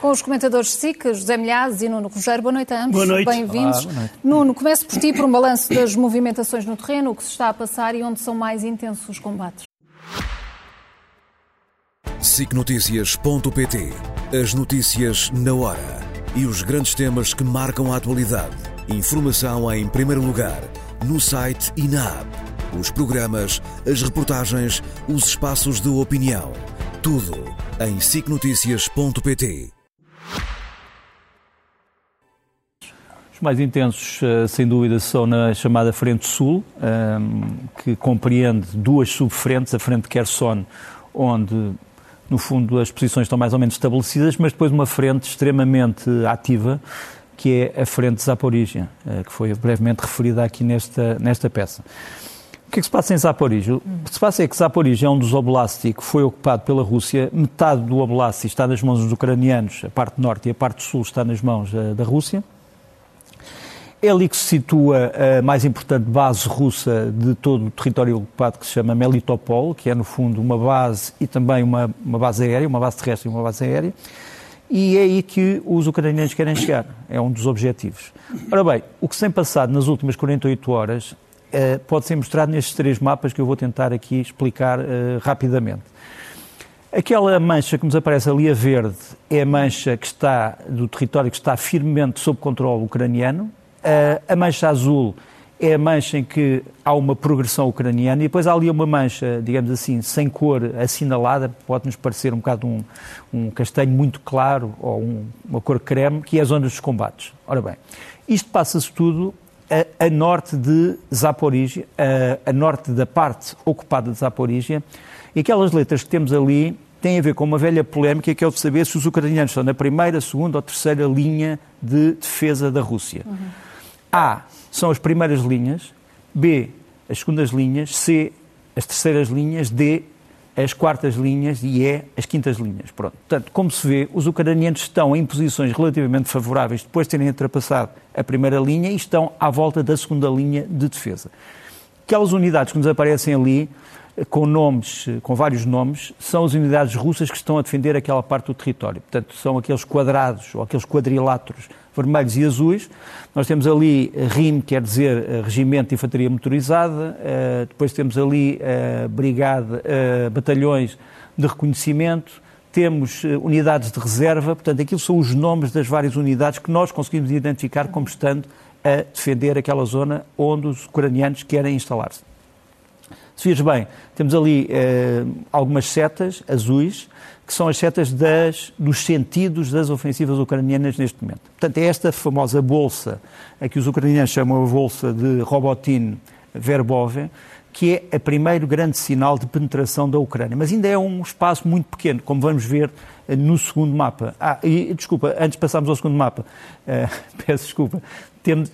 Com os comentadores SIC, José Milhazes e Nuno Rogério. Boa noite a ambos. Boa noite. Bem-vindos. Nuno, começo por ti, por um balanço das movimentações no terreno, o que se está a passar e onde são mais intensos os combates. SICNotícias.pt As notícias na hora e os grandes temas que marcam a atualidade. Informação em primeiro lugar, no site e na app. Os programas, as reportagens, os espaços de opinião. Tudo em SICNotícias.pt. Os mais intensos, eh, sem dúvida, são na chamada Frente Sul, ehm, que compreende duas subfrentes, a Frente Kherson, onde, no fundo, as posições estão mais ou menos estabelecidas, mas depois uma frente extremamente ativa, que é a Frente Zaporizhia, eh, que foi brevemente referida aqui nesta, nesta peça. O que é que se passa em Zaporizhia? O que se passa é que Zaporizhia é um dos oblastes que foi ocupado pela Rússia. Metade do oblast está nas mãos dos ucranianos, a parte norte e a parte sul está nas mãos eh, da Rússia. É ali que se situa a mais importante base russa de todo o território ocupado, que se chama Melitopol, que é, no fundo, uma base e também uma, uma base aérea, uma base terrestre e uma base aérea. E é aí que os ucranianos querem chegar. É um dos objetivos. Ora bem, o que se tem passado nas últimas 48 horas pode ser mostrado nestes três mapas que eu vou tentar aqui explicar uh, rapidamente. Aquela mancha que nos aparece ali a verde é a mancha que está do território que está firmemente sob controle ucraniano. Uh, a mancha azul é a mancha em que há uma progressão ucraniana e depois há ali uma mancha, digamos assim, sem cor assinalada, pode-nos parecer um bocado um, um castanho muito claro ou um, uma cor creme, que é a zona dos combates. Ora bem, isto passa-se tudo a, a, norte de Zaporizhia, a, a, norte da parte ocupada de Zaporizhia, e aquelas letras que temos ali têm a ver com uma velha polémica que é o de saber se os ucranianos estão na primeira, segunda ou terceira linha de defesa da Rússia. Uhum. A são as primeiras linhas, B as segundas linhas, C as terceiras linhas, D as quartas linhas e E as quintas linhas. Pronto. Portanto, como se vê, os ucranianos estão em posições relativamente favoráveis depois de terem ultrapassado a primeira linha e estão à volta da segunda linha de defesa. Aquelas unidades que nos aparecem ali, com nomes, com vários nomes, são as unidades russas que estão a defender aquela parte do território. Portanto, são aqueles quadrados ou aqueles quadriláteros vermelhos e azuis. Nós temos ali RIM, quer dizer eh, Regimento de Infantaria Motorizada, eh, depois temos ali eh, brigada, batalhões de reconhecimento, temos unidades de reserva, portanto, aquilo são os nomes das várias unidades que nós conseguimos identificar como estando a defender aquela zona onde os ucranianos querem instalar-se. Se vires bem, temos ali eh, algumas setas azuis, que são as setas das, dos sentidos das ofensivas ucranianas neste momento. Portanto, é esta famosa bolsa, a que os ucranianos chamam a bolsa de Robotin Verbove, que é o primeiro grande sinal de penetração da Ucrânia. Mas ainda é um espaço muito pequeno, como vamos ver eh, no segundo mapa. Ah, e desculpa, antes de passarmos ao segundo mapa, uh, peço desculpa,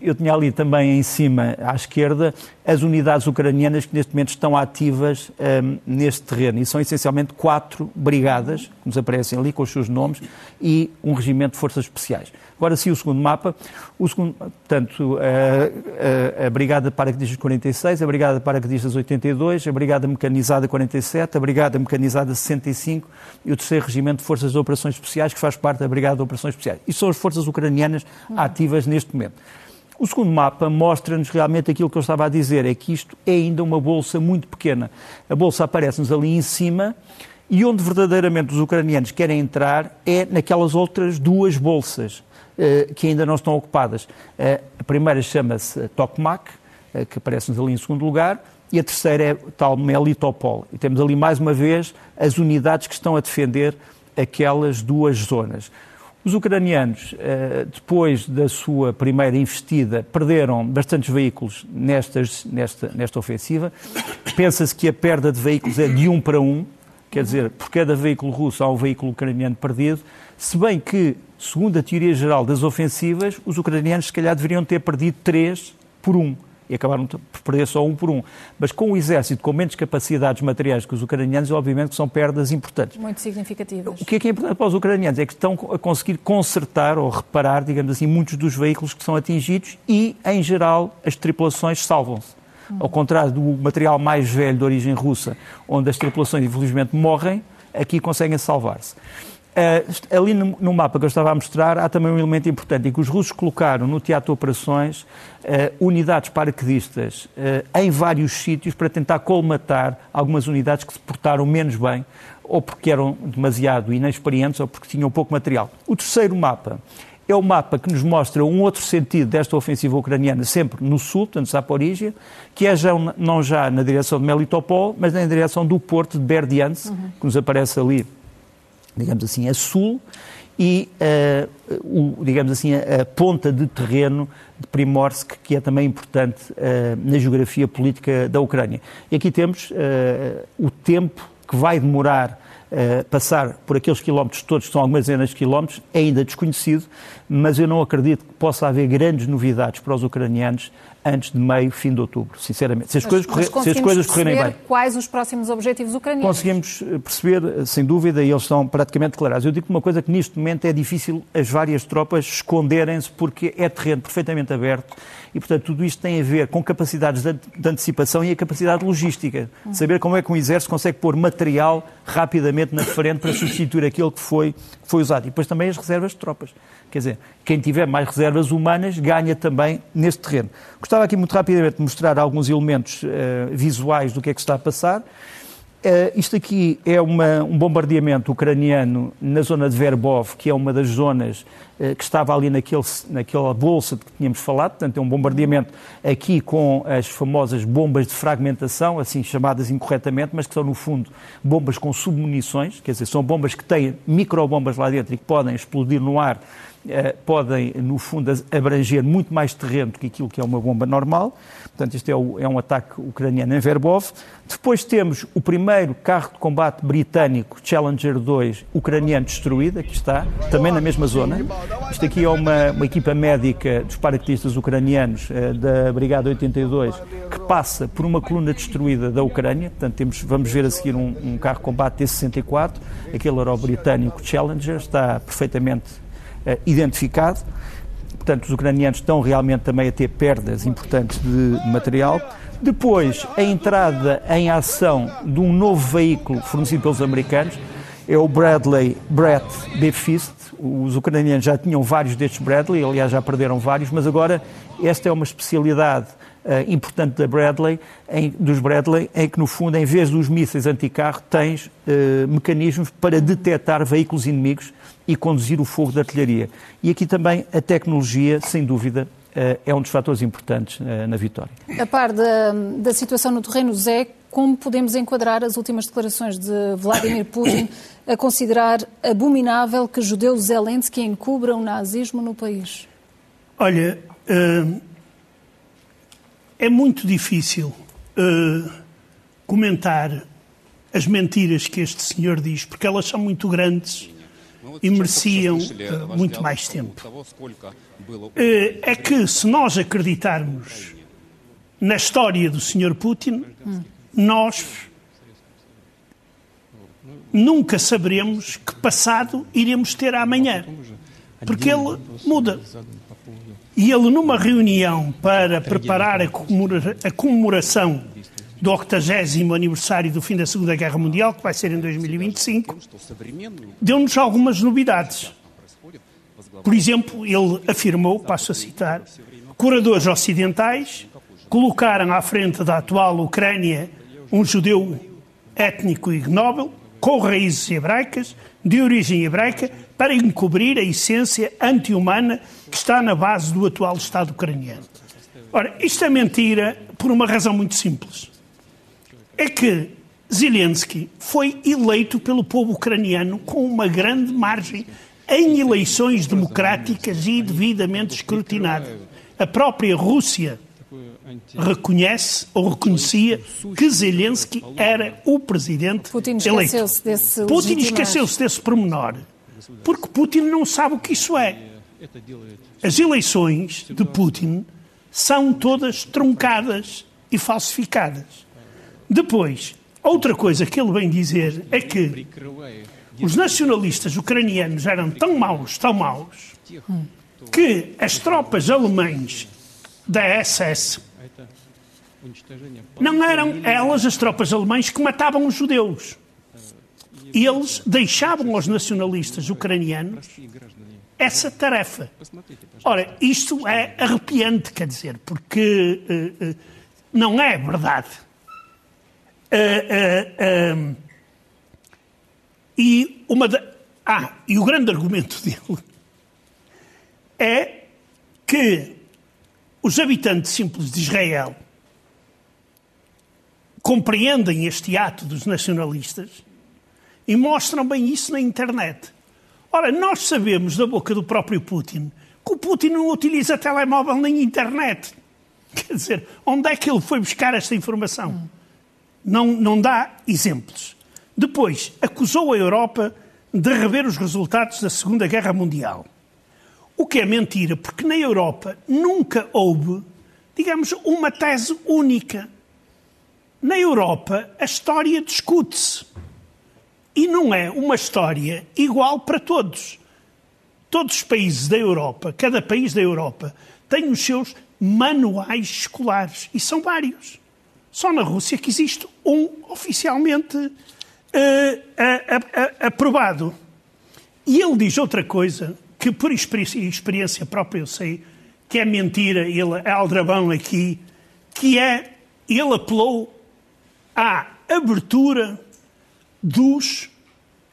eu tinha ali também em cima, à esquerda, as unidades ucranianas que neste momento estão ativas um, neste terreno. E são essencialmente quatro brigadas, que nos aparecem ali com os seus nomes, e um regimento de forças especiais. Agora sim, o segundo mapa. O segundo, portanto, a, a, a Brigada Paraquedistas 46, a Brigada Paraquedistas 82, a Brigada Mecanizada 47, a Brigada Mecanizada 65 e o terceiro Regimento de Forças de Operações Especiais, que faz parte da Brigada de Operações Especiais. E são as forças ucranianas ativas neste momento. O segundo mapa mostra-nos realmente aquilo que eu estava a dizer, é que isto é ainda uma bolsa muito pequena. A bolsa aparece-nos ali em cima e onde verdadeiramente os ucranianos querem entrar é naquelas outras duas bolsas que ainda não estão ocupadas. Eh, a primeira chama-se Tokmak, eh, que aparece-nos ali em segundo lugar, e a terceira é tal Melitopol. E temos ali mais uma vez as unidades que estão a defender aquelas duas zonas. Os ucranianos, eh, depois da sua primeira investida, perderam bastantes veículos nestas, nesta, nesta ofensiva. Pensa-se que a perda de veículos é de um para um, quer dizer, por cada veículo russo há um veículo ucraniano perdido, se bem que, segundo a teoria geral das ofensivas, os ucranianos se calhar deveriam ter perdido três por um e acabaram por perder só um por um. Mas com o exército com menos capacidades materiais que os ucranianos, obviamente que são perdas importantes. Muito significativas. O que é que é importante para os ucranianos? É que estão a conseguir consertar ou reparar, digamos assim, muitos dos veículos que são atingidos e, em geral, as tripulações salvam-se. Hum. Ao contrário do material mais velho de origem russa, onde as tripulações, infelizmente, morrem, aqui conseguem salvar-se. Uh, ali no, no, mapa que eu estava a mostrar, há também um elemento importante, em que os russos colocaram no teatro de operações uh, unidades paraquedistas uh, em vários sítios para tentar colmatar algumas unidades que se portaram menos bem, ou porque eram demasiado inexperientes, ou porque tinham pouco material. O terceiro mapa é o mapa que nos mostra um outro sentido desta ofensiva ucraniana, sempre no sul, portanto, Zaporizhia, que é já, não já na direção de Melitopol, mas na direção do porto de Berdiansk, uhum. que nos aparece ali digamos assim, a sul e, uh, o, digamos assim, a, a, ponta de terreno de Primorsk, que é também importante uh, na geografia política da Ucrânia. E aqui temos uh, o tempo que vai demorar passar por aqueles quilómetros todos, que são algumas dezenas de quilómetros, é ainda desconhecido, mas eu não acredito que possa haver grandes novidades para os ucranianos antes de meio, fim de outubro, sinceramente. Se as, coisas, correr, se as coisas correrem bem. quais os próximos objetivos ucranianos? Conseguimos eh, perceber, eh, sem dúvida, e eles estão praticamente declarados. Eu digo uma coisa que neste momento é difícil as várias tropas esconderem-se porque é terreno perfeitamente aberto e, portanto, tudo isto tem a ver com capacidades de, antecipação e a capacidade logística. Saber como é que um exército consegue pôr material rapidamente na frente para substituir aquilo que foi, que foi usado. E depois também as reservas de tropas. Quer dizer, quem tiver mais reservas humanas ganha também neste terreno. Gostava aqui muito rapidamente de mostrar alguns elementos uh, visuais do que é que está a passar. Uh, isto aqui é uma, um bombardeamento ucraniano na zona de Verbov, que é uma das zonas uh, que estava ali naquele, naquela bolsa de que tínhamos falado. Portanto, é um bombardeamento aqui com as famosas bombas de fragmentação, assim chamadas incorretamente, mas que são, no fundo, bombas com submunições. Quer dizer, são bombas que têm microbombas lá dentro e que podem explodir no ar podem, no fundo, abranger muito mais terreno do que aquilo que é uma bomba normal. Portanto, isto é, o, é um ataque ucraniano em Verbov. Depois temos o primeiro carro de combate britânico, Challenger 2, ucraniano destruído, aqui está, também na mesma zona. Isto aqui é uma, uma equipa médica dos paraquedistas ucranianos eh, da Brigada 82, que passa por uma coluna destruída da Ucrânia. Portanto, temos, vamos ver a seguir um, um carro de combate T-64, aquele o britânico Challenger, está perfeitamente identificado. Portanto, os ucranianos estão realmente também a ter perdas importantes de material. Depois, a entrada em ação de um novo veículo fornecido pelos americanos, é o Bradley Brett B. Fist. Os ucranianos já tinham vários destes Bradley, aliás já perderam vários, mas agora esta é uma especialidade uh, importante da Bradley, em, dos Bradley, em que no fundo, em vez dos mísseis anticarro, tens uh, mecanismos para detectar veículos inimigos e conduzir o fogo da artilharia. E aqui também a tecnologia, sem dúvida, eh, é um dos fatores importantes eh, na vitória. A par da, da situação no terreno, Zé, como podemos enquadrar as últimas declarações de Vladimir Putin a considerar abominável que judeus Zelensky encubram o nazismo no país? Olha, uh, é muito difícil comentar as mentiras que este senhor diz, porque elas são muito grandes e mereciam uh, muito mais tempo. É que se nós acreditarmos na história do Sr. Putin, nós nunca saberemos que passado iremos ter amanhã, porque ele muda. E ele, numa reunião para preparar a comemoração do 80 aniversário do fim da Segunda Guerra Mundial, que vai ser em 2025, deu-nos algumas novidades. Por exemplo, ele afirmou, passo a citar, curadores ocidentais colocaram à frente da atual Ucrânia um judeu étnico ignóbil, com raízes hebraicas, de origem hebraica, para encobrir a essência anti-humana que está na base do atual Estado ucraniano. Ora, isto é mentira por uma razão muito simples é que Zelensky foi eleito pelo povo ucraniano com uma grande margem em eleições democráticas e devidamente escrutinadas. A própria Rússia reconhece ou reconhecia que Zelensky era o presidente Putin eleito. Desse Putin esqueceu-se desse pormenor, porque Putin não sabe o que isso é. As eleições de Putin são todas truncadas e falsificadas. Depois, outra coisa que ele vem dizer é que os nacionalistas ucranianos eram tão maus, tão maus, que as tropas alemães da SS não eram elas as tropas alemãs que matavam os judeus. eles deixavam aos nacionalistas ucranianos essa tarefa. Ora, isto é arrepiante, quer dizer, porque uh, uh, não é verdade. Uh, e, uma da... ah, e o grande argumento dele é que os habitantes simples de Israel compreendem este ato dos nacionalistas e mostram bem isso na internet. Ora, nós sabemos da boca do próprio Putin que o Putin não utiliza telemóvel nem internet. Quer dizer, onde é que ele foi buscar esta informação? Não, não dá exemplos. Depois, acusou a Europa de rever os resultados da Segunda Guerra Mundial. O que é mentira, porque na Europa nunca houve, digamos, uma tese única. Na Europa, a história discute-se. E não é uma história igual para todos. Todos os países da Europa, cada país da Europa, tem os seus manuais escolares. E são vários. Só na Rússia que existe um oficialmente uh, aprovado. E ele diz outra coisa que por experiência própria eu sei que é mentira, ele é aldrabão aqui, que é, ele apelou à abertura dos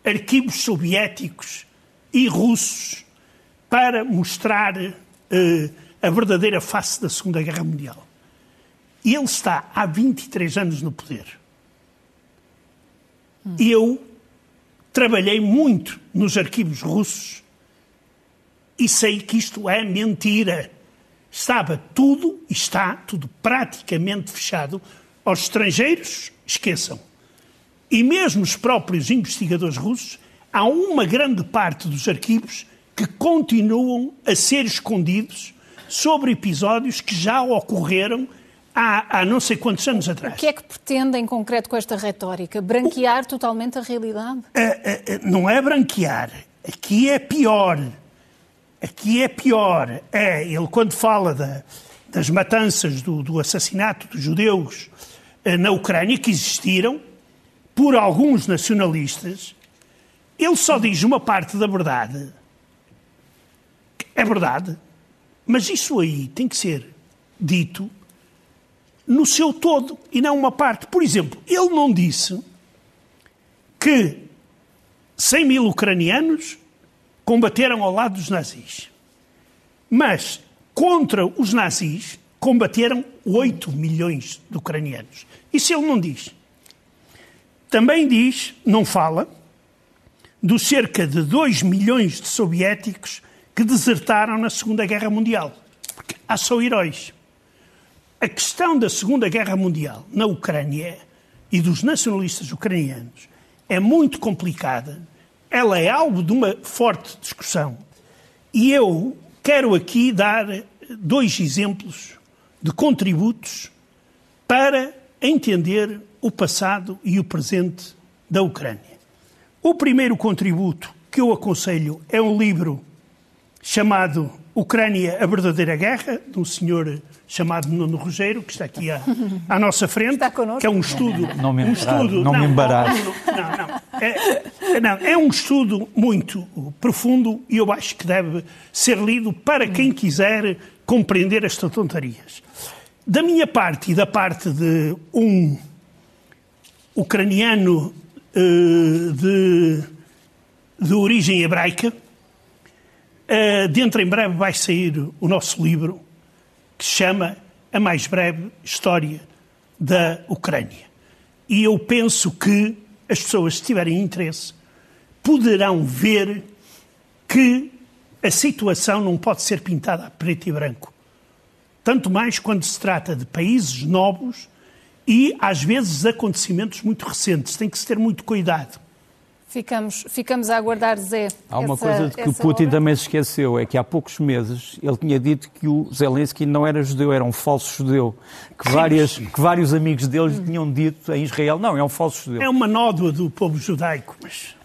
arquivos soviéticos e russos para mostrar uh, a verdadeira face da Segunda Guerra Mundial. E ele está há 23 anos no poder. Hum. Eu trabalhei muito nos arquivos russos e sei que isto é mentira. Estava tudo, está tudo praticamente fechado. Aos estrangeiros, esqueçam. E mesmo os próprios investigadores russos, há uma grande parte dos arquivos que continuam a ser escondidos sobre episódios que já ocorreram há, há não sei quantos anos atrás. O que é que pretende em concreto com esta retórica? Branquear o... totalmente a realidade? não é branquear. Aqui é pior. Aqui é pior. É, ele quando fala da, das matanças, do, do, assassinato dos judeus eh, na Ucrânia, que existiram por alguns nacionalistas, ele só diz uma parte da verdade. É verdade. Mas isso aí tem que ser dito no seu todo e não uma parte. Por exemplo, ele não disse que 100 mil ucranianos combateram ao lado dos nazis. Mas contra os nazis combateram 8 milhões de ucranianos. Isso ele não diz. Também diz, não fala, dos cerca de 2 milhões de soviéticos que desertaram na Segunda Guerra Mundial. Porque há só heróis. A questão da Segunda Guerra Mundial na Ucrânia e dos nacionalistas ucranianos é muito complicada ela é alvo de uma forte discussão. E eu quero aqui dar dois exemplos de contributos para entender o passado e o presente da Ucrânia. O primeiro contributo que eu aconselho é um livro chamado Ucrânia, a Verdadeira Guerra, de um senhor chamado Nuno Rogério, que está aqui à, à nossa frente, que é um estudo... Não me, um estudo, não, não me embaraço. Não, não. É, não, é um estudo muito profundo e eu acho que deve ser lido para quem quiser compreender estas tonterias. Da minha parte e da parte de um ucraniano uh, de, de origem hebraica, Uh, dentro em breve vai sair o nosso livro que se chama A Mais Breve História da Ucrânia. E eu penso que as pessoas, se tiverem interesse, poderão ver que a situação não pode ser pintada a preto e branco. Tanto mais quando se trata de países novos e, às vezes, acontecimentos muito recentes. Tem que se ter muito cuidado. Ficamos, ficamos a aguardar, Zé. Há uma essa, coisa de que o Putin hora. também se esqueceu, é que há poucos meses ele tinha dito que o Zelensky não era judeu, era um falso judeu. Que, várias, que vários amigos dele hum. tinham dito em Israel, não, é um falso judeu. É uma nódoa do povo judaico, mas...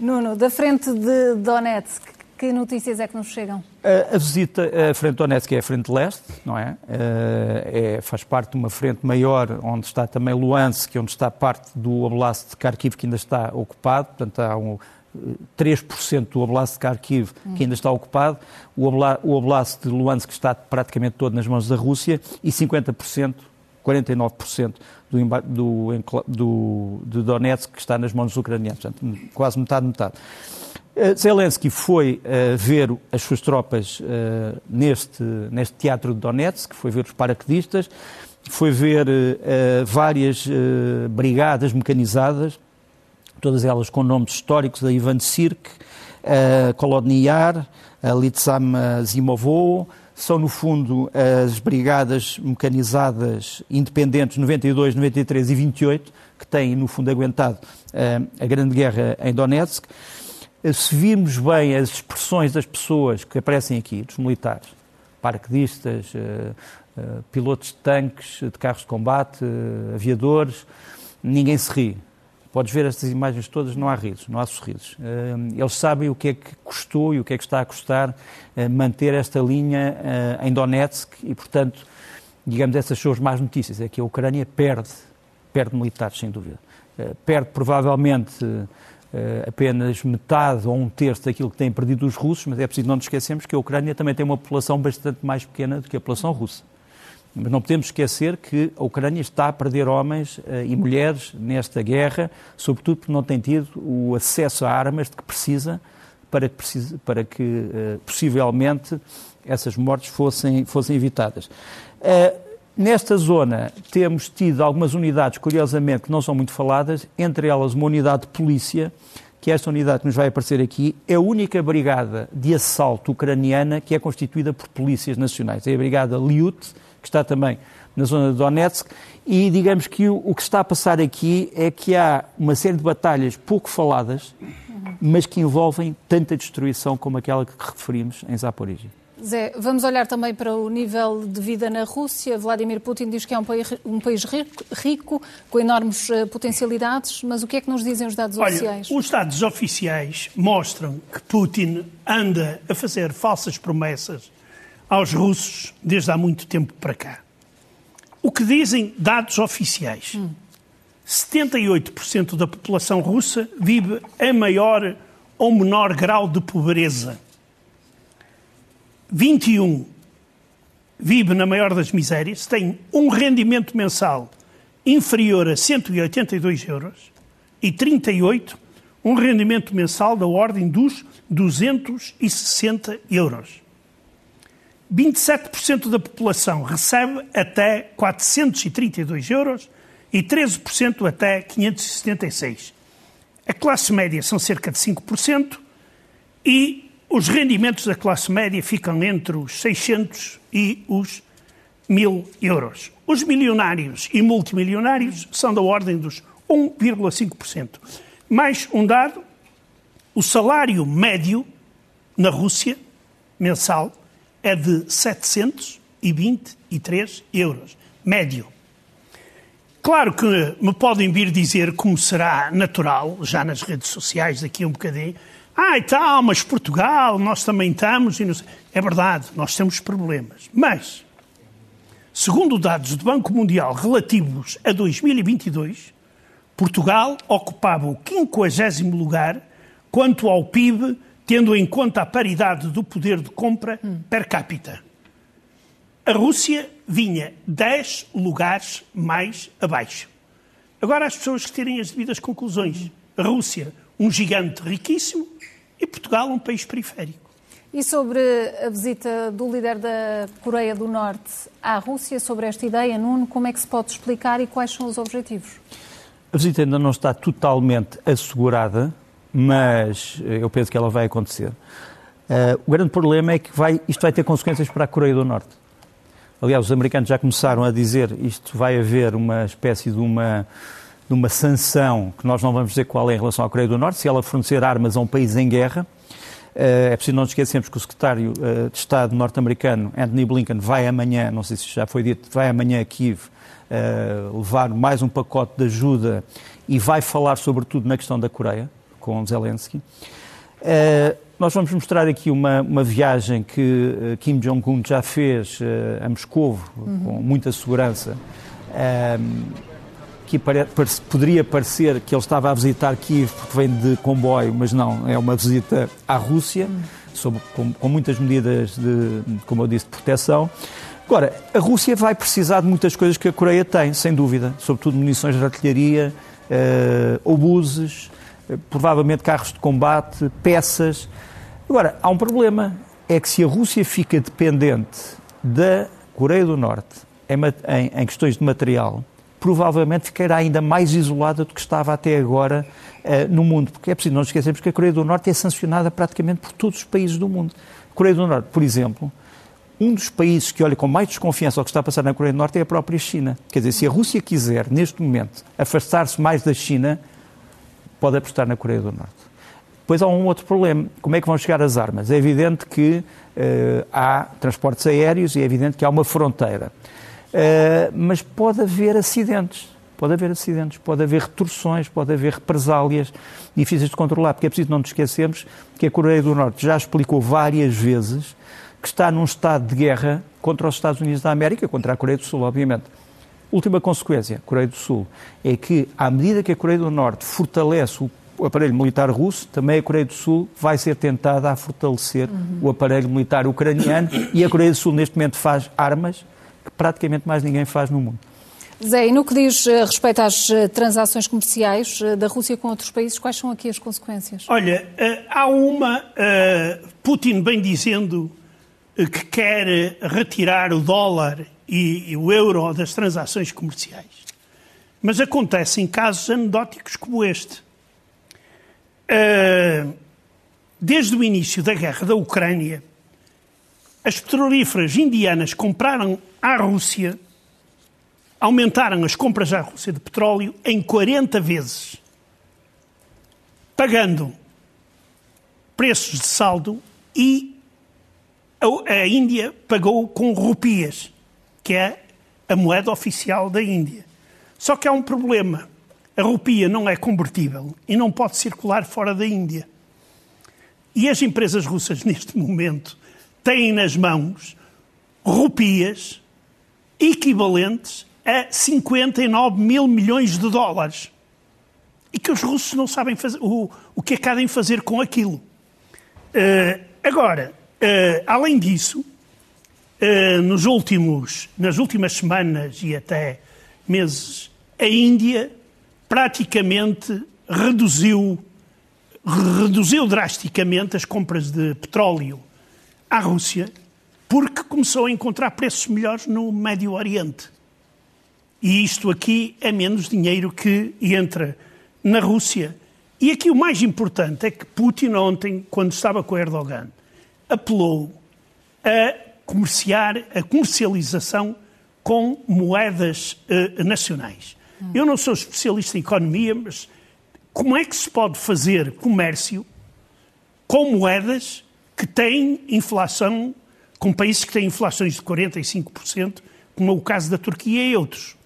Nuno, da frente de Donetsk, que notícias é que nos chegam? A, visita à frente Donetsk é a frente leste, não é? é? Faz parte de uma frente maior, onde está também Luhansk, onde está parte do Oblast de Kharkiv, que ainda está ocupado, portanto há um, 3% do Oblast de Kharkiv que ainda está ocupado, o Oblast de Luhansk está praticamente todo nas mãos da Rússia e 50%, 49% do, do, do, de Donetsk que está nas mãos dos ucranianos, portanto quase metade, metade. Eh, Zelensky foi uh, ver as suas tropas uh, neste, neste teatro de Donetsk, foi ver os paraquedistas, foi ver uh, várias brigadas mecanizadas, todas elas com nomes históricos, a Ivan Sirk, a Kolodniar, a Litsam Zimovo, são no fundo as brigadas mecanizadas independentes 92, 93 e 28, que têm no fundo aguentado a Grande Guerra em Donetsk se virmos bem as expressões das pessoas que aparecem aqui, dos militares, paraquedistas, uh, uh, pilotos de tanques, de carros de combate, aviadores, ninguém se ri. Podes ver estas imagens todas, não há risos, não há sorrisos. Eles sabem o que é que custou e o que é que está a custar manter esta linha em Donetsk e, portanto, digamos, essas são as más notícias. É que a Ucrânia perde, perde militares, sem dúvida. Perde provavelmente apenas metade ou um terço daquilo que têm perdido os russos, mas é preciso não nos esquecermos que a Ucrânia também tem uma população bastante mais pequena do que a população russa. Mas não podemos esquecer que a Ucrânia está a perder homens uh, e mulheres nesta guerra, sobretudo porque não tem tido o acesso a armas de que precisa para que, para que uh, possivelmente essas mortes fossem, fossem evitadas. Uh, Nesta zona temos tido algumas unidades, curiosamente, que não são muito faladas, entre elas uma unidade de polícia, que esta unidade que nos vai aparecer aqui é a única brigada de assalto ucraniana que é constituída por polícias nacionais. É a brigada Liut, que está também na zona de Donetsk, e digamos que o, o que está a passar aqui é que há uma série de batalhas pouco faladas, mas que envolvem tanta destruição como aquela que referimos em Zaporizhia. Zé, vamos olhar também para o nível de vida na Rússia. Vladimir Putin diz que é um país, um país rico, rico, com enormes uh, potencialidades, mas o que é que nos dizem os dados Olha, oficiais? Os dados oficiais mostram que Putin anda a fazer falsas promessas aos russos desde há muito tempo para cá. O que dizem dados oficiais? Hum. 78% da população russa vive em maior ou menor grau de pobreza. 21 vive na maior das misérias, tem um rendimento mensal inferior a 182 euros e 38 um rendimento mensal da ordem dos 260 euros. 27% da população recebe até 432 euros e 13% até 576. A classe média são cerca de 5% e os rendimentos da classe média ficam entre os 600 e os 1000 euros. Os milionários e multimilionários são da ordem dos 1,5%. Mais um dado: o salário médio na Rússia, mensal, é de 723 euros. Médio. Claro que me podem vir dizer como será natural, já nas redes sociais, daqui a um bocadinho, ah, e tal, mas Portugal, nós também estamos. E não sei. É verdade, nós temos problemas. Mas, segundo dados do Banco Mundial relativos a 2022, Portugal ocupava o 50 lugar quanto ao PIB, tendo em conta a paridade do poder de compra hum. per capita. A Rússia vinha 10 lugares mais abaixo. Agora as pessoas que tirem as devidas conclusões. A Rússia, um gigante riquíssimo, e Portugal um país periférico. E sobre a visita do líder da Coreia do Norte à Rússia, sobre esta ideia, Nuno, como é que se pode explicar e quais são os objetivos? A visita ainda não está totalmente assegurada, mas eu penso que ela vai acontecer. Uh, o grande problema é que vai, isto vai ter consequências para a Coreia do Norte. Aliás, os americanos já começaram a dizer isto vai haver uma espécie de uma de uma sanção, que nós não vamos dizer qual é em relação à Coreia do Norte, se ela fornecer armas a um país em guerra. Eh, é preciso não esquecermos que o secretário eh, de Estado norte-americano, Anthony Blinken, vai amanhã, não sei se já foi dito, vai amanhã a Kiev eh, levar mais um pacote de ajuda e vai falar sobretudo na questão da Coreia, com Zelensky. Nós vamos mostrar aqui uma, uma viagem que Kim Jong-un já fez a Moscou uhum. com muita segurança, que pare poderia parecer que ele estava a visitar Kiev porque vem de comboio, mas não, é uma visita à Rússia, sob, com, com, muitas medidas, de, como eu disse, de proteção. Agora, a Rússia vai precisar de muitas coisas que a Coreia tem, sem dúvida, sobretudo munições de artilharia, obuses, provavelmente carros de combate, peças. Agora, há um problema, é que se a Rússia fica dependente da Coreia do Norte em, em questões de material, provavelmente ficará ainda mais isolada do que estava até agora uh, no mundo. Porque é preciso não esquecermos que a Coreia do Norte é sancionada praticamente por todos os países do mundo. A Coreia do Norte, por exemplo, um dos países que olha com mais desconfiança ao que está a passar na Coreia do Norte é a própria China. Quer dizer, se a Rússia quiser, neste momento, afastar-se mais da China, pode apostar na Coreia do Norte. Depois há um outro problema. Como é que vão chegar as armas? É evidente que uh, há transportes aéreos e é evidente que há uma fronteira. Uh, mas pode haver acidentes. Pode haver acidentes, pode haver retorções, pode haver represálias difíceis de controlar, porque é preciso não nos esquecermos que a Coreia do Norte já explicou várias vezes que está num estado de guerra contra os Estados Unidos da América, contra a Coreia do Sul, obviamente. Última consequência, Coreia do Sul, é que, à medida que a Coreia do Norte fortalece o aparelho militar russo, também a Coreia do Sul vai ser tentada a fortalecer uhum. o aparelho militar ucraniano e a Coreia do Sul, neste momento, faz armas que praticamente mais ninguém faz no mundo. Zé, e no que diz eh, respeito às eh, transações comerciais eh, da Rússia com outros países, quais são aqui as consequências? Olha, há uma, Putin bem dizendo que quer retirar o dólar e, o euro das transações comerciais. Mas acontecem casos anedóticos como este. Desde o início da guerra da Ucrânia, as petrolíferas indianas compraram à Rússia, aumentaram as compras à Rússia de petróleo em 40 vezes, pagando preços de saldo e a Índia pagou com rupias que é a moeda oficial da Índia. Só que há um problema. A rupia não é convertível e não pode circular fora da Índia. E as empresas russas, neste momento, têm nas mãos rupias equivalentes a 59 mil milhões de dólares. E que os russos não sabem fazer, o, o que acabem fazer com aquilo. Uh, agora, uh, além disso, eh, nos últimos, nas últimas semanas e até meses, a Índia praticamente reduziu, reduziu drasticamente as compras de petróleo à Rússia, porque começou a encontrar preços melhores no Médio Oriente. E isto aqui é menos dinheiro que entra na Rússia. E aqui o mais importante é que Putin ontem, quando estava com Erdogan, apelou a comerciar, a comercialização com moedas uh, nacionais. Hum. Eu não sou especialista em economia, mas como é que se pode fazer comércio com moedas que têm inflação, com países que têm inflações de 45%, como é o caso da Turquia e outros?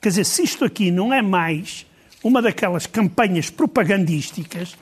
Quer dizer, se isto aqui não é mais uma daquelas campanhas propagandísticas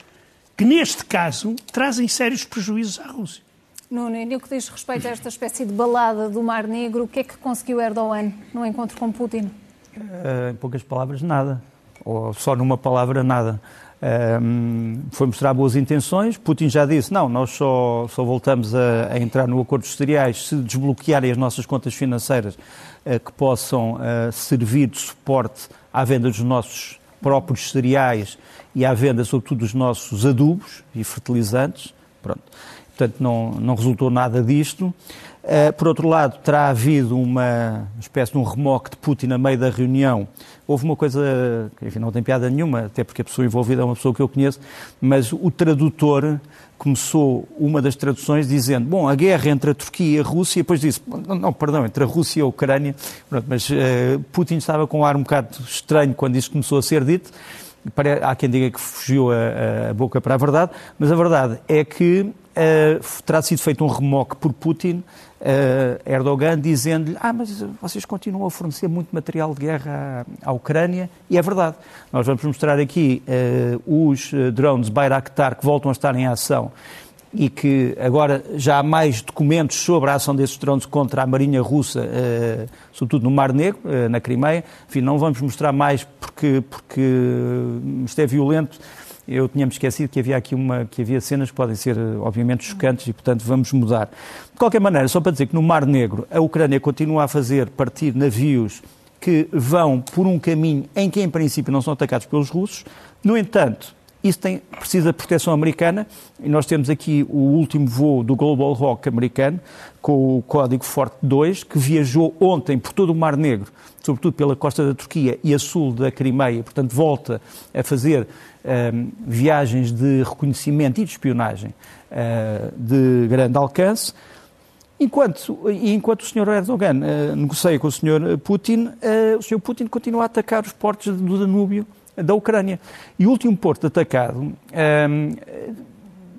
que, neste caso, trazem sérios prejuízos à Rússia. Nuno, e no que diz respeito a esta espécie de balada do Mar Negro, o que é que conseguiu Erdogan no encontro com Putin? Uh, em poucas palavras, nada. Ou só numa palavra, nada. Uh, foi mostrar boas intenções. Putin já disse: não, nós só, só voltamos a, a entrar no acordo de cereais se desbloquearem as nossas contas financeiras uh, que possam servir de suporte à venda dos nossos próprios cereais e à venda, sobretudo, dos nossos adubos e fertilizantes. Pronto portanto não, não resultou nada disto. Uh, por outro lado, terá havido uma espécie de um remoque de Putin a meio da reunião. Houve uma coisa que enfim, não tem piada nenhuma, até porque a pessoa envolvida é uma pessoa que eu conheço, mas o tradutor começou uma das traduções dizendo, bom, a guerra entre a Turquia e a Rússia, depois disse, não, não perdão, entre a Rússia e a Ucrânia, Pronto, mas uh, Putin estava com um ar um bocado estranho quando isso começou a ser dito, há quem diga que fugiu a, a boca para a verdade, mas a verdade é que uh, terá sido feito um remoque por Putin, uh, Erdogan, dizendo-lhe ah, mas vocês continuam a fornecer muito material de guerra à, à Ucrânia, e é verdade. Nós vamos mostrar aqui uh, os drones Bayraktar que voltam a estar em ação e que agora já há mais documentos sobre a ação desses drones contra a Marinha Russa, eh, sobretudo no Mar Negro, eh, na Crimeia. Enfim, não vamos mostrar mais porque, porque isto é violento. Eu tinha-me esquecido que havia aqui uma, que havia cenas que podem ser, eh, obviamente, chocantes e, portanto, vamos mudar. De qualquer maneira, só para dizer que no Mar Negro a Ucrânia continua a fazer partir navios que vão por um caminho em que, em princípio, não são atacados pelos russos. No entanto, isso tem, precisa de proteção americana e nós temos aqui o último voo do Global Hawk americano, com o código Forte 2, que viajou ontem por todo o Mar Negro, sobretudo pela costa da Turquia e a sul da Crimeia, portanto volta a fazer um, viagens de reconhecimento e de espionagem uh, de grande alcance. Enquanto, enquanto o Sr. Erdogan uh, negocia com o Sr. Putin, uh, o Sr. Putin continua a atacar os portos do Danúbio da Ucrânia. E o último porto atacado um,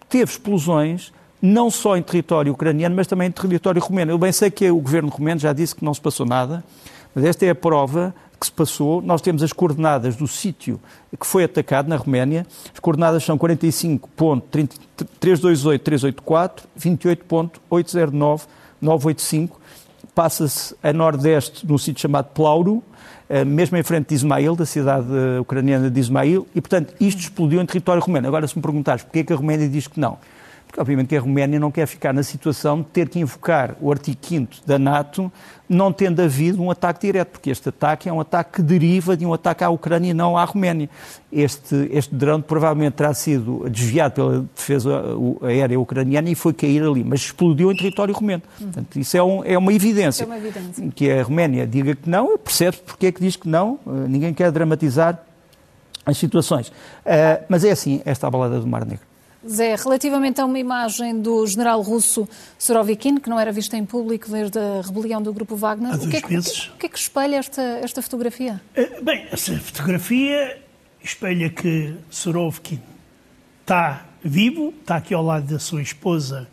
teve explosões não só em território ucraniano, mas também em território romeno. Eu bem sei que o governo romeno já disse que não se passou nada, mas esta é a prova que se passou. Nós temos as coordenadas do sítio que foi atacado na Roménia. As coordenadas são 45.328.384, 28.809.985. Passa-se a nordeste, num sítio chamado Plauro, eh, mesmo em frente de Ismail, da cidade eh, ucraniana de Ismail, e, portanto, isto explodiu em território romeno. Agora, se me perguntares porquê é que a Roménia diz que não, porque, obviamente, que a Roménia não quer ficar na situação de ter que invocar o artigo 5 da NATO, não tendo havido um ataque direto, porque este ataque é um ataque que deriva de um ataque à Ucrânia e não à Roménia. Este, este drone provavelmente terá sido desviado pela defesa aérea ucraniana e foi cair ali, mas explodiu em território romeno. Portanto, isso é, um, é, uma evidência. É uma evidência. Que a Roménia diga que não, percebe porque é que diz que não, eh, ninguém quer dramatizar as situações. Uh, mas é assim, esta balada do Mar Negro. Zé, relativamente a uma imagem do general russo Surovikin, que não era vista em público desde a rebelião do grupo Wagner, o que, é que, o que, é que espelha esta, esta fotografia? Eh, bem, essa fotografia espelha que Surovikin está vivo, está aqui ao lado da sua esposa,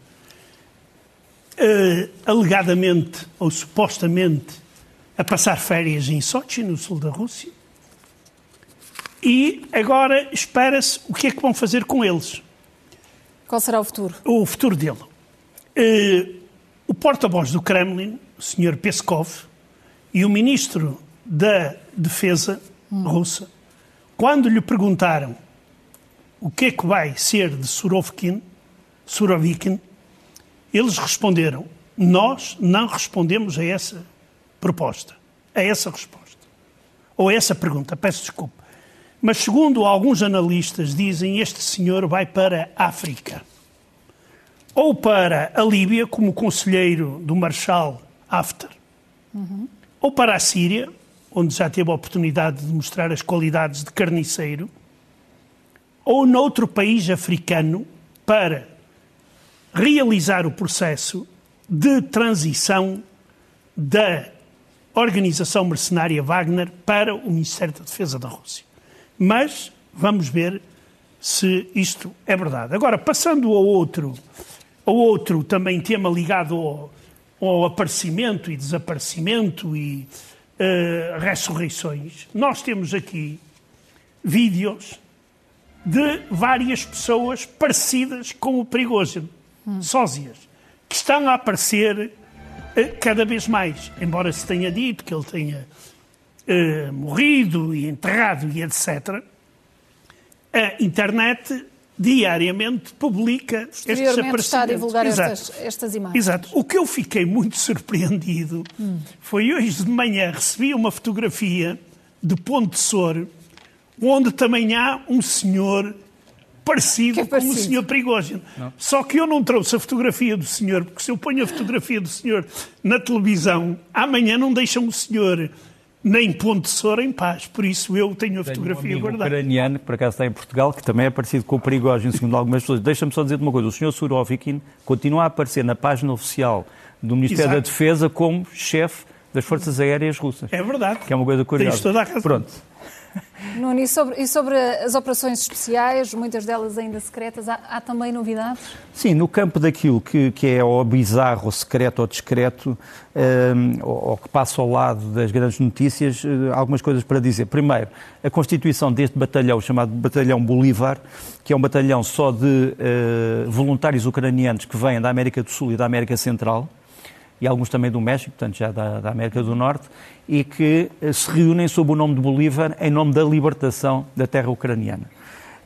uh, alegadamente ou supostamente a passar férias em Sochi, no sul da Rússia. E agora espera-se o que é que vão fazer com eles. Qual será o futuro? O futuro dele. Uh, o porta-voz do Kremlin, o Sr. Peskov, e o ministro da Defesa hum. russa, quando lhe perguntaram o que é que vai ser de Surovikin, Surovikin eles responderam: Nós não respondemos a essa proposta, a essa resposta. Ou a essa pergunta, peço desculpa. Mas, segundo alguns analistas, dizem este senhor vai para a África. Ou para a Líbia, como conselheiro do Marshal Haftar. Uhum. Ou para a Síria, onde já teve a oportunidade de mostrar as qualidades de carniceiro. Ou noutro país africano, para realizar o processo de transição da organização mercenária Wagner para o Ministério da Defesa da Rússia. Mas vamos ver se isto é verdade. Agora, passando ao outro, ao outro também tema ligado ao, ao aparecimento e desaparecimento e uh, ressurreições, nós temos aqui vídeos de várias pessoas parecidas com o Prigozhin, hum. sósias, que estão a aparecer uh, cada vez mais, embora se tenha dito que ele tenha eh, morrido e enterrado e etc., a internet diariamente publica estes aparecimentos. está a divulgar estas, estas, imagens. Exato. O que eu fiquei muito surpreendido hum. foi hoje de manhã recebi uma fotografia de Ponte Sor, onde também há um senhor parecido, é parecido. com o senhor Prigogine. Só que eu não trouxe a fotografia do senhor, porque se eu ponho a fotografia do senhor na televisão, amanhã não deixam o senhor nem Ponte Sora em paz. Por isso eu tenho a tenho fotografia um guardada. ucraniano, que por acaso está em Portugal, que também é parecido com o Perigógeno, segundo algumas pessoas. Deixa-me só dizer uma coisa. O senhor Surovikin continua a aparecer na página oficial do Ministério Exato. da Defesa como chefe das Forças Aéreas Russas. É verdade. Que é uma coisa curiosa. Tens toda a razão. Pronto. Nuno, e sobre, e sobre as operações especiais, muitas delas ainda secretas, há, há também novidades? Sim, no campo daquilo que, que é o bizarro, ou secreto ou discreto, um, ou, ou, que passa ao lado das grandes notícias, uh, algumas coisas para dizer. Primeiro, a constituição deste batalhão, chamado Batalhão Bolívar, que é um batalhão só de uh, voluntários ucranianos que vêm da América do Sul e da América Central, e alguns também do México, portanto já da, da, América do Norte, e que eh, se reúnem sob o nome de Bolívar em nome da libertação da terra ucraniana.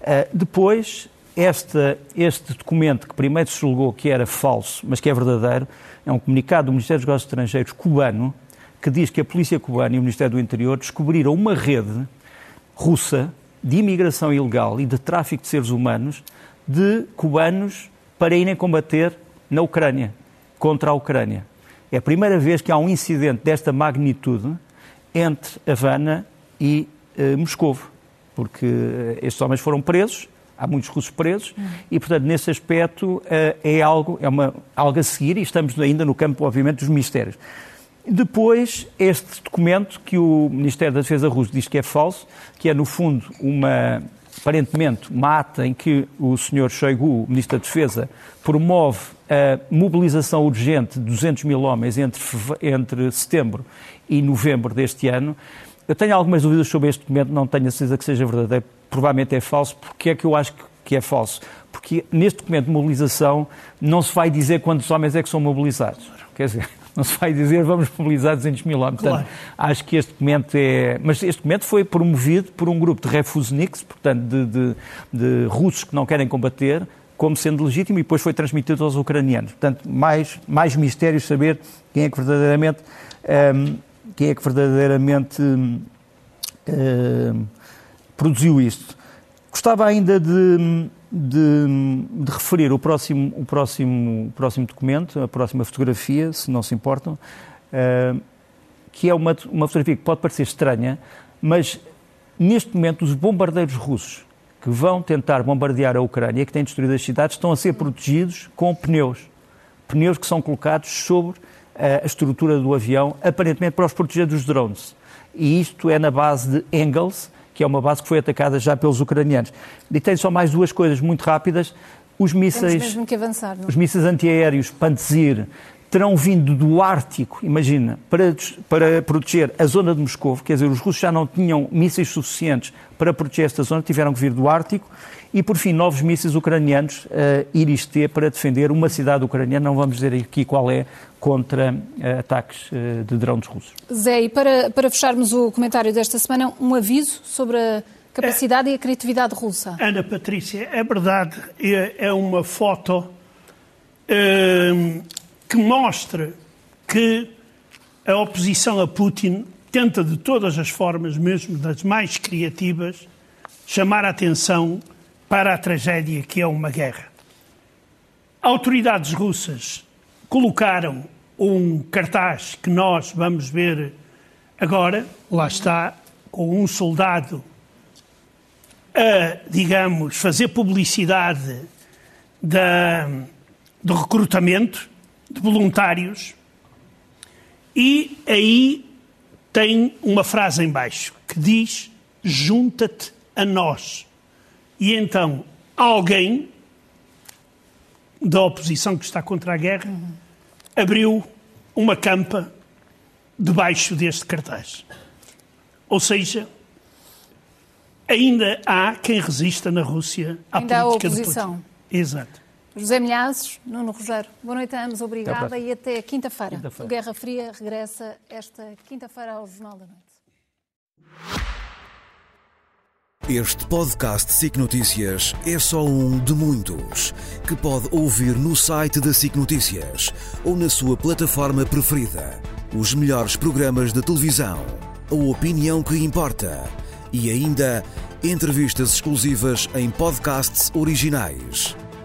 Uh, depois, este, este documento que primeiro se julgou que era falso, mas que é verdadeiro, é um comunicado do Ministério dos Negócios Estrangeiros cubano que diz que a polícia cubana e o Ministério do Interior descobriram uma rede russa de imigração ilegal e de tráfico de seres humanos de cubanos para irem combater na Ucrânia, contra a Ucrânia. É a primeira vez que há um incidente desta magnitude entre Havana e uh, Moscovo, porque uh, estes homens foram presos, há muitos russos presos, uhum. e, portanto, nesse aspecto uh, é, algo, é uma, algo a seguir e estamos ainda no campo, obviamente, dos mistérios. Depois, este documento que o Ministério da Defesa russo diz que é falso, que é, no fundo, uma, aparentemente, uma ata em que o Sr. Shoigu, Ministro da Defesa, promove a mobilização urgente de 200 mil homens entre, entre setembro e novembro deste ano. Eu tenho algumas dúvidas sobre este documento, não tenho a certeza que seja verdadeiro, provavelmente é falso. Porque é que eu acho que é falso? Porque neste documento de mobilização não se vai dizer quantos homens é que são mobilizados. Quer dizer, não se vai dizer vamos mobilizar 200 mil homens. Portanto, claro. acho que este documento é. Mas este documento foi promovido por um grupo de refusniks, portanto, de, de, de russos que não querem combater, como sendo legítimo e depois foi transmitido aos ucranianos. Portanto, mais, mais mistério saber quem é que verdadeiramente, um, ehm, quem é que verdadeiramente um, ehm, produziu isto. Gostava ainda de, de, de, referir o próximo, o, próximo, o próximo documento, a próxima fotografia, se não se importam, uh, que é uma, uma fotografia que pode parecer estranha, mas neste momento os bombardeiros russos que vão tentar bombardear a Ucrânia, que têm destruído as cidades, estão a ser protegidos com pneus. Pneus que são colocados sobre a estrutura do avião, aparentemente para os proteger dos drones. E isto é na base de Engels, que é uma base que foi atacada já pelos ucranianos. E tem só mais duas coisas muito rápidas. Os mísseis, avançar, os mísseis antiaéreos Pantsir terão vindo do Ártico, imagina, para, para proteger a zona de Moscou, quer dizer, os russos já não tinham mísseis suficientes para proteger esta zona, tiveram que vir do Ártico, e por fim, novos mísseis ucranianos, uh, Iris-T, para defender uma cidade ucraniana, não vamos dizer aqui qual é, contra uh, ataques uh, de drones russos. Zé, e para, para fecharmos o comentário desta semana, um aviso sobre a capacidade é, e a criatividade russa. Ana Patrícia, é verdade, é, é uma foto que mostra que a oposição a Putin tenta de todas as formas, mesmo das mais criativas, chamar a atenção para a tragédia que é uma guerra. Autoridades russas colocaram um cartaz que nós vamos ver agora, lá está, com um soldado a, digamos, fazer publicidade da, do recrutamento de voluntários e aí tem uma frase em baixo que diz junta-te a nós. E então alguém da oposição que está contra a guerra abriu uma campa debaixo deste cartaz. Ou seja, ainda há quem resista na Rússia à ainda política há oposição. de Putin. Exato. José Milhazes, Nuno Rogério, boa noite a ambos, obrigada até e até quinta-feira. Quinta o Guerra Fria regressa esta quinta-feira ao Jornal da Noite. Este podcast SIC Notícias é só um de muitos que pode ouvir no site da SIC Notícias ou na sua plataforma preferida. Os melhores programas de televisão, a opinião que importa e ainda entrevistas exclusivas em podcasts originais